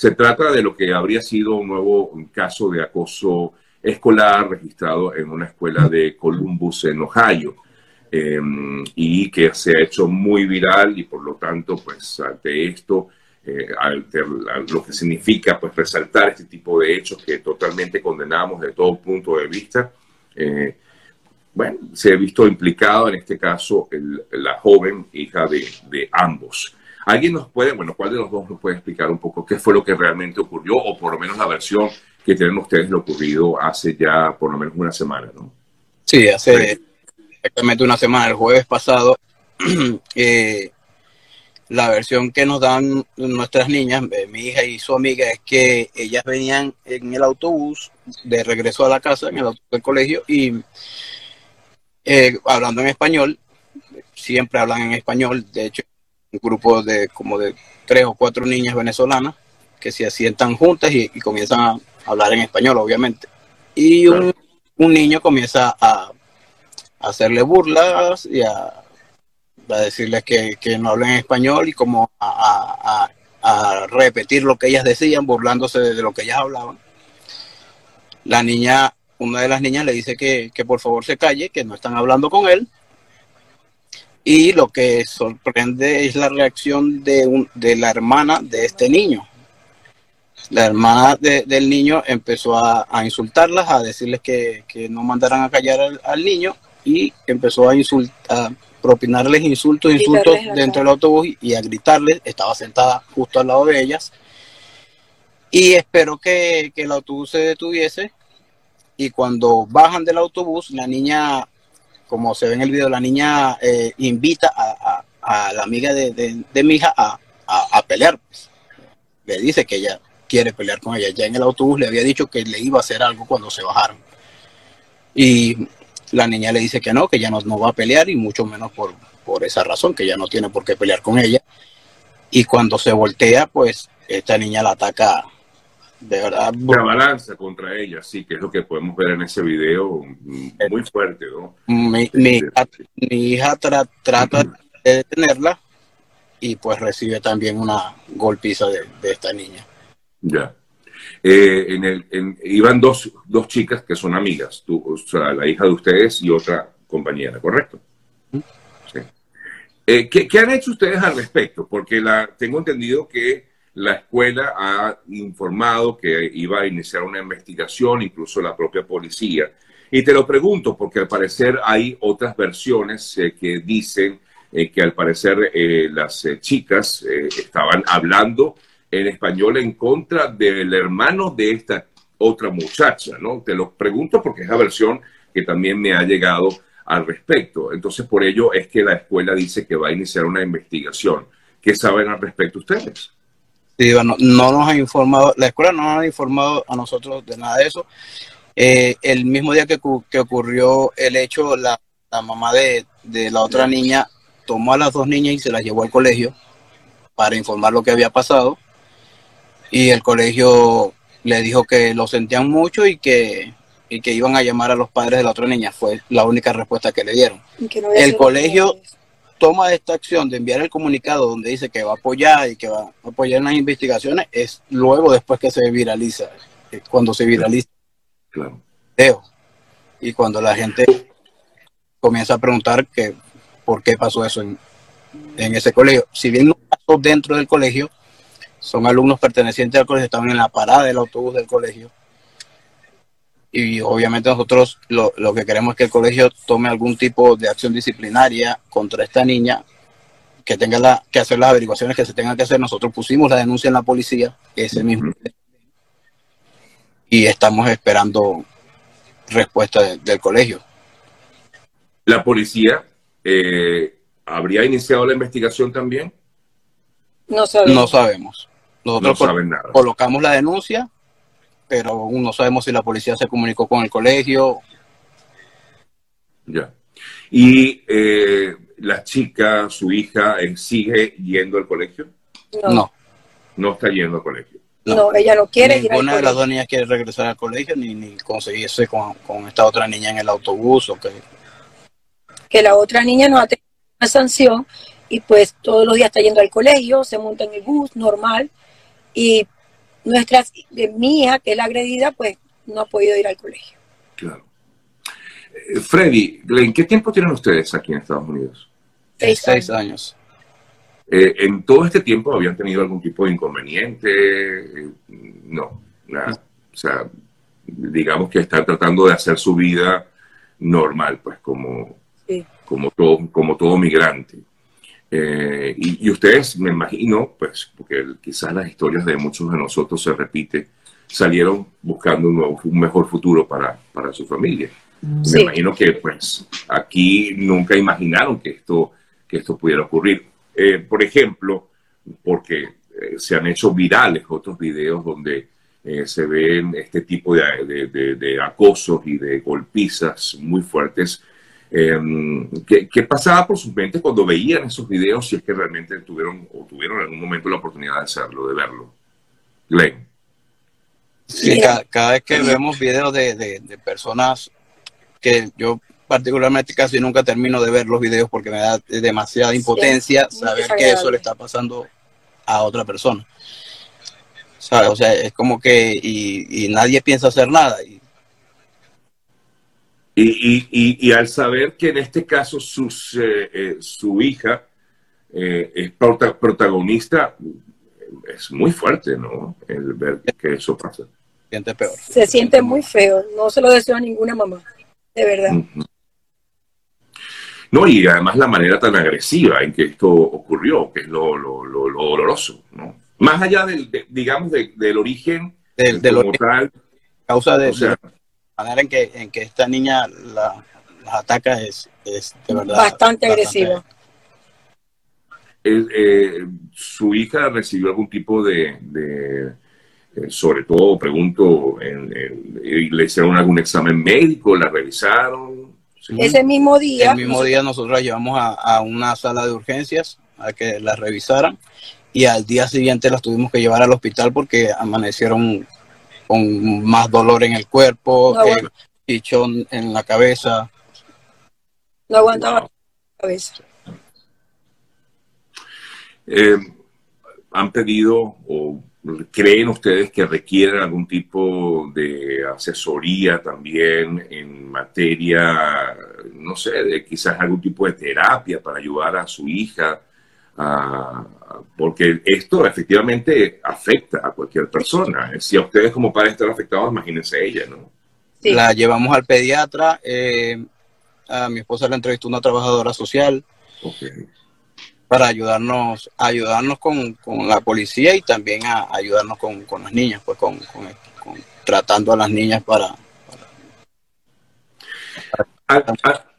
Se trata de lo que habría sido un nuevo caso de acoso escolar registrado en una escuela de Columbus, en Ohio, em, y que se ha hecho muy viral y por lo tanto, pues ante esto, eh, lo que significa pues resaltar este tipo de hechos que totalmente condenamos de todo punto de vista, eh, bueno, se ha visto implicado en este caso la joven hija de ambos. ¿Alguien nos puede, bueno, cuál de los dos nos puede explicar un poco qué fue lo que realmente ocurrió o por lo menos la versión que tienen ustedes lo ocurrido hace ya por lo menos una semana, ¿no? Sí, hace exactamente una semana, el jueves pasado, eh, la versión que nos dan nuestras niñas, eh, mi hija y su amiga, es que ellas venían en el autobús de regreso a la casa, en el autobús del colegio, y eh, hablando en español, siempre hablan en español, de hecho un grupo de como de tres o cuatro niñas venezolanas que se asientan juntas y, comienzan a hablar en español, obviamente. Y un, niño comienza a, hacerle burlas y a, decirles que, no hablen español y como a, repetir lo que ellas decían, burlándose de, lo que ellas hablaban. La niña, una de las niñas le dice que, que por favor se calle, que no están hablando con él y lo que sorprende es la reacción de, un, de la hermana de este niño. La hermana del niño empezó a, insultarlas, a decirles que, no mandaran a callar al, niño y empezó a insultar, propinarles insultos, insultos dentro del autobús y a gritarles. Estaba sentada justo al lado de ellas. Y espero que, que el autobús se detuviese. Y cuando bajan del autobús, la niña como se ve en el video, la niña eh, invita a, la amiga de, mi hija a, pelear. Le dice que ella quiere pelear con ella. Ya en el autobús le había dicho que le iba a hacer algo cuando se bajaron. Y la niña le dice que no, que ya no, va a pelear y mucho menos por esa razón, que ya no tiene por qué pelear con ella. Y cuando se voltea, pues esta niña la ataca de verdad. La balanza contra ella, sí, que es lo que podemos ver en ese video, muy fuerte, ¿no? Mi, hija trata de detenerla y pues recibe también una golpiza de, esta niña. Ya. Eh, en el, iban dos, dos chicas que son amigas, tú, o sea, la hija de ustedes y otra compañera, ¿correcto? Sí. Eh, ¿qué, ¿Qué han hecho ustedes al respecto? Porque la, tengo entendido que la escuela ha informado que iba a iniciar una investigación, incluso la propia policía. Y te lo pregunto porque al parecer hay otras versiones eh, que dicen eh, que al parecer eh, las chicas estaban hablando en español en contra del hermano de esta otra muchacha, ¿no? Te lo pregunto porque es la versión que también me ha llegado al respecto. Entonces, por ello es que la escuela dice que va a iniciar una investigación. ¿Qué saben al respecto ustedes? No, nos ha informado, la escuela no nos ha informado a nosotros de nada de eso. Eh, el mismo día que, que ocurrió el hecho, la, mamá de, la otra niña tomó a las dos niñas y se las llevó al colegio para informar lo que había pasado. Y el colegio le dijo que lo sentían mucho y que, y que iban a llamar a los padres de la otra niña. Fue la única respuesta que le dieron. el colegio toma esta acción de enviar el comunicado donde dice que va a apoyar y que va a apoyar en las investigaciones es luego después que se viraliza, cuando se viraliza claro. y cuando la gente comienza a preguntar que por qué pasó eso en, en ese colegio. Si bien no pasó dentro del colegio, son alumnos pertenecientes al colegio, estaban en la parada del autobús del colegio y obviamente nosotros lo, que queremos es que el colegio tome algún tipo de acción disciplinaria contra esta niña, que tenga la, que hacer las averiguaciones que se tengan que hacer. Nosotros pusimos la denuncia en la policía ese mismo y estamos esperando respuesta del colegio. ¿La policía eh, habría iniciado la investigación también? No sabemos. No sabemos. Nosotros colocamos la denuncia pero aún no sabemos si la policía se comunicó con el colegio. Ya. ¿Y eh, la chica, su hija, eh, sigue yendo al colegio? No. No, está yendo al colegio. No, ella no quiere Ninguna de las dos niñas quiere regresar al colegio ni, ni conseguirse con, con, esta otra niña en el autobús o que... Que la otra niña no ha tenido una sanción y pues todos los días está yendo al colegio, se monta en el bus normal y nuestras, de mi hija, que es la agredida, pues no ha podido ir al colegio. Claro. Eh, Freddy, ¿en qué tiempo tienen ustedes aquí en Estados Unidos? Seis, Seis años. Eh, ¿En todo este tiempo habían tenido algún tipo de inconveniente? Eh, no, nada. O sea, digamos que están tratando de hacer su vida normal, pues como, como, todo, como todo migrante. Eh, y, ustedes, me imagino, pues, porque quizás las historias de muchos de nosotros se repiten, salieron buscando un, nuevo, un mejor futuro para, para su familia. Me imagino que, pues, aquí nunca imaginaron que esto, que esto pudiera ocurrir. Eh, por ejemplo, porque eh, se han hecho virales otros videos donde se ven este tipo de, de, de acosos y de golpizas muy fuertes Em, ¿qué, pasaba por sus mentes cuando veían esos videos si es que realmente tuvieron o tuvieron en algún momento la oportunidad de hacerlo, de verlo? Glenn. Sí, cada, vez que vemos videos de, personas que yo particularmente casi nunca termino de ver los videos porque me da demasiada impotencia saber que eso le está pasando a otra persona. O sea, es como que y, y nadie piensa hacer nada. Y y, al saber que en este caso sus, eh, eh, su hija eh, es protagonista, es muy fuerte, ¿no? El ver que eso pasa. Se siente peor. Se siente muy feo. No se lo deseo a ninguna mamá, de verdad. No, y además la manera tan agresiva en que esto ocurrió, que es lo, lo, lo, doloroso, ¿no? Más allá del, digamos, del origen, del, del origen, causa de, manera en que, en que esta niña la, ataca es, es de verdad. Bastante, agresiva. Eh, ¿Su hija recibió algún tipo de, eh, sobre todo, pregunto, ¿le hicieron algún examen médico? ¿La revisaron? Ese mismo día. El mismo día nosotros la llevamos a, a, una sala de urgencias a que la revisaran y al día siguiente las tuvimos que llevar al hospital porque amanecieron con más dolor en el cuerpo, pichón en la cabeza. No aguantaba la cabeza. Eh, ¿Han pedido o creen ustedes que requieren algún tipo de asesoría también en materia, no sé, de quizás algún tipo de terapia para ayudar a su hija porque esto efectivamente afecta a cualquier persona. Si a ustedes como padres están afectados, imagínense ella, ¿no? La llevamos al pediatra, eh, a mi esposa le entrevistó una trabajadora social para ayudarnos, ayudarnos con, la policía y también a, ayudarnos con, las niñas, pues con, tratando a las niñas para...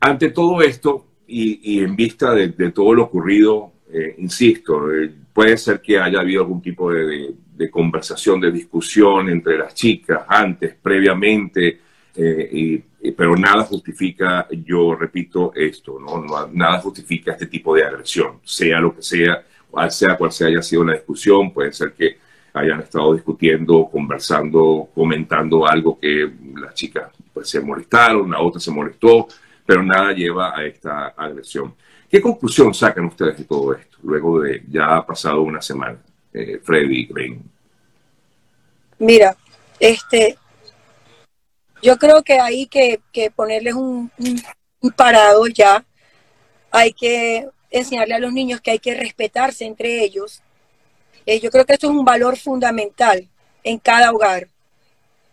ante todo esto y, en vista de, de todo lo ocurrido eh, insisto, eh, puede ser que haya habido algún tipo de, conversación, de discusión entre las chicas antes, previamente, eh, pero nada justifica, yo repito esto, ¿no? nada justifica este tipo de agresión, sea lo que sea, sea cual sea haya sido la discusión, puede ser que hayan estado discutiendo, conversando, comentando algo que las chicas pues, se molestaron, la otra se molestó, pero nada lleva a esta agresión. ¿Qué conclusión sacan ustedes de todo esto, luego de ya ha pasado una semana, eh, Freddy Green? Mira, este, yo creo que hay que, ponerles un, parado ya. Hay que enseñarle a los niños que hay que respetarse entre ellos. Eh, yo creo que esto es un valor fundamental en cada hogar.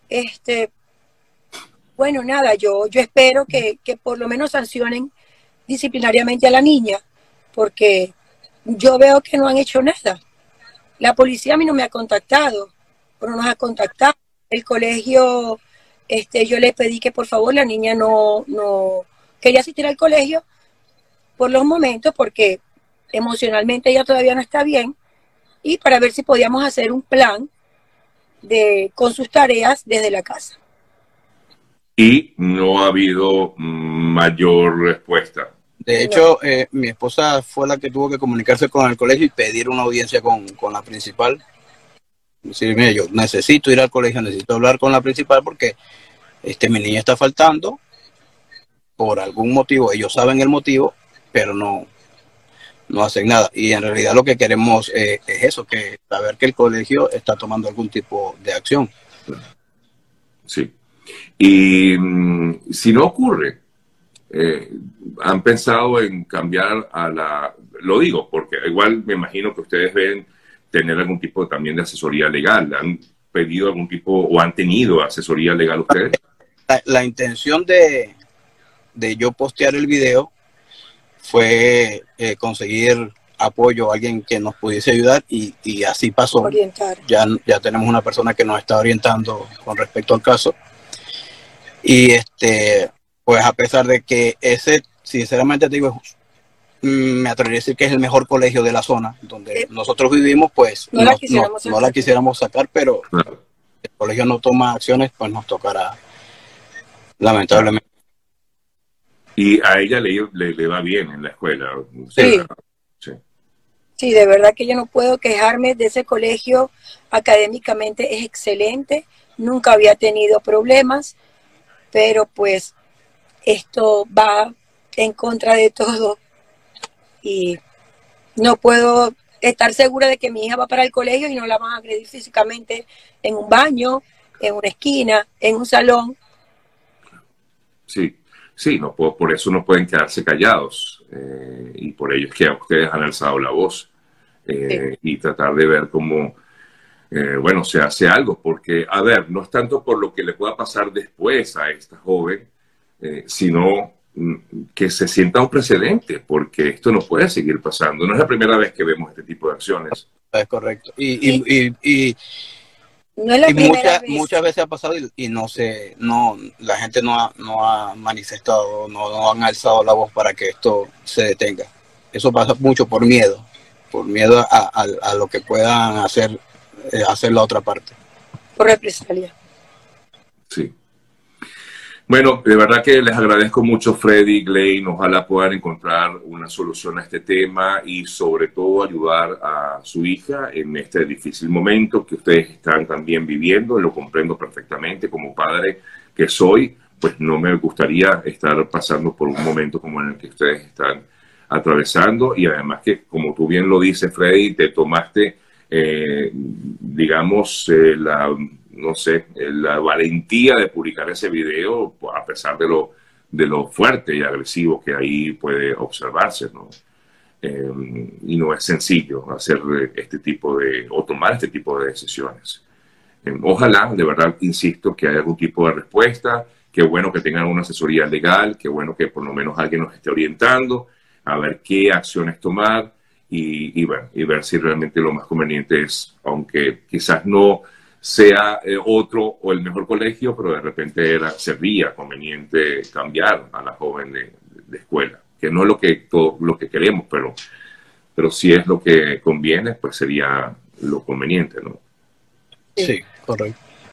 Este, bueno, nada, yo, yo espero que, que por lo menos sancionen disciplinariamente a la niña, porque yo veo que no han hecho nada. La policía a mí no me ha contactado, o no nos ha contactado. El colegio, este, yo le pedí que por favor la niña no, no quería asistir al colegio por los momentos, porque emocionalmente ella todavía no está bien, y para ver si podíamos hacer un plan de, con sus tareas desde la casa y no ha habido mayor respuesta. De hecho, eh, mi esposa fue la que tuvo que comunicarse con el colegio y pedir una audiencia con, la principal. Decirme, yo necesito ir al colegio, necesito hablar con la principal porque este, mi niña está faltando por algún motivo. Ellos saben el motivo, pero no, no hacen nada. Y en realidad lo que queremos eh, es eso, que saber que el colegio está tomando algún tipo de acción. Sí. Y mm, si no ocurre, eh, han pensado en cambiar a la, lo digo, porque igual me imagino que ustedes ven tener algún tipo también de asesoría legal. ¿Han pedido algún tipo o han tenido asesoría legal ustedes? La, intención de, de, yo postear el video fue eh, conseguir apoyo a alguien que nos pudiese ayudar y, y así pasó. Ya, ya tenemos una persona que nos está orientando con respecto al caso. Y este, pues a pesar de que ese, sinceramente te digo, me atrevería a decir que es el mejor colegio de la zona donde nosotros vivimos, pues no, la, quisiéramos sacar, pero el colegio no toma acciones, pues nos tocará, lamentablemente. Y a ella le, le, va bien en la escuela. Sí. sí. Sí, de verdad que yo no puedo quejarme de ese colegio. Académicamente es excelente, nunca había tenido problemas, pero pues esto va en contra de todo y no puedo estar segura de que mi hija va para el colegio y no la van a agredir físicamente en un baño, en una esquina, en un salón. Sí, sí, no por eso no pueden quedarse callados eh, y por ello es que ustedes han alzado la voz eh, y tratar de ver cómo, eh, bueno, se hace algo, porque, a ver, no es tanto por lo que le pueda pasar después a esta joven, sino mm, que se sienta un precedente, porque esto no puede seguir pasando. No es la primera vez que vemos este tipo de acciones. Es correcto. y, y no es la y muchas, vez. muchas veces ha pasado y, no se, no, la gente no ha, no ha manifestado, no, no, han alzado la voz para que esto se detenga. Eso pasa mucho por miedo, por miedo a, a, lo que puedan hacer, eh, hacer la otra parte. Por represalia. Sí. Bueno, de verdad que les agradezco mucho, Freddy, Glenn. Ojalá puedan encontrar una solución a este tema y sobre todo ayudar a su hija en este difícil momento que ustedes están también viviendo. Lo comprendo perfectamente como padre que soy, pues no me gustaría estar pasando por un momento como en el que ustedes están atravesando y además que, como tú bien lo dices, Freddy, te tomaste, eh, digamos, eh, la no sé, la valentía de publicar ese video, a pesar de lo, de lo fuerte y agresivo que ahí puede observarse, ¿no? Eh, y no es sencillo hacer este tipo de, o tomar este tipo de decisiones. Eh, ojalá, de verdad, insisto, que haya algún tipo de respuesta, qué bueno que tengan una asesoría legal, qué bueno que por lo menos alguien nos esté orientando a ver qué acciones tomar y, y, bueno, y ver si realmente lo más conveniente es, aunque quizás no sea eh, otro o el mejor colegio, pero de repente era, sería conveniente cambiar a la joven de, escuela, que no es lo que, todo, lo que queremos, pero, pero si es lo que conviene, pues sería lo conveniente, ¿no? Sí, correcto.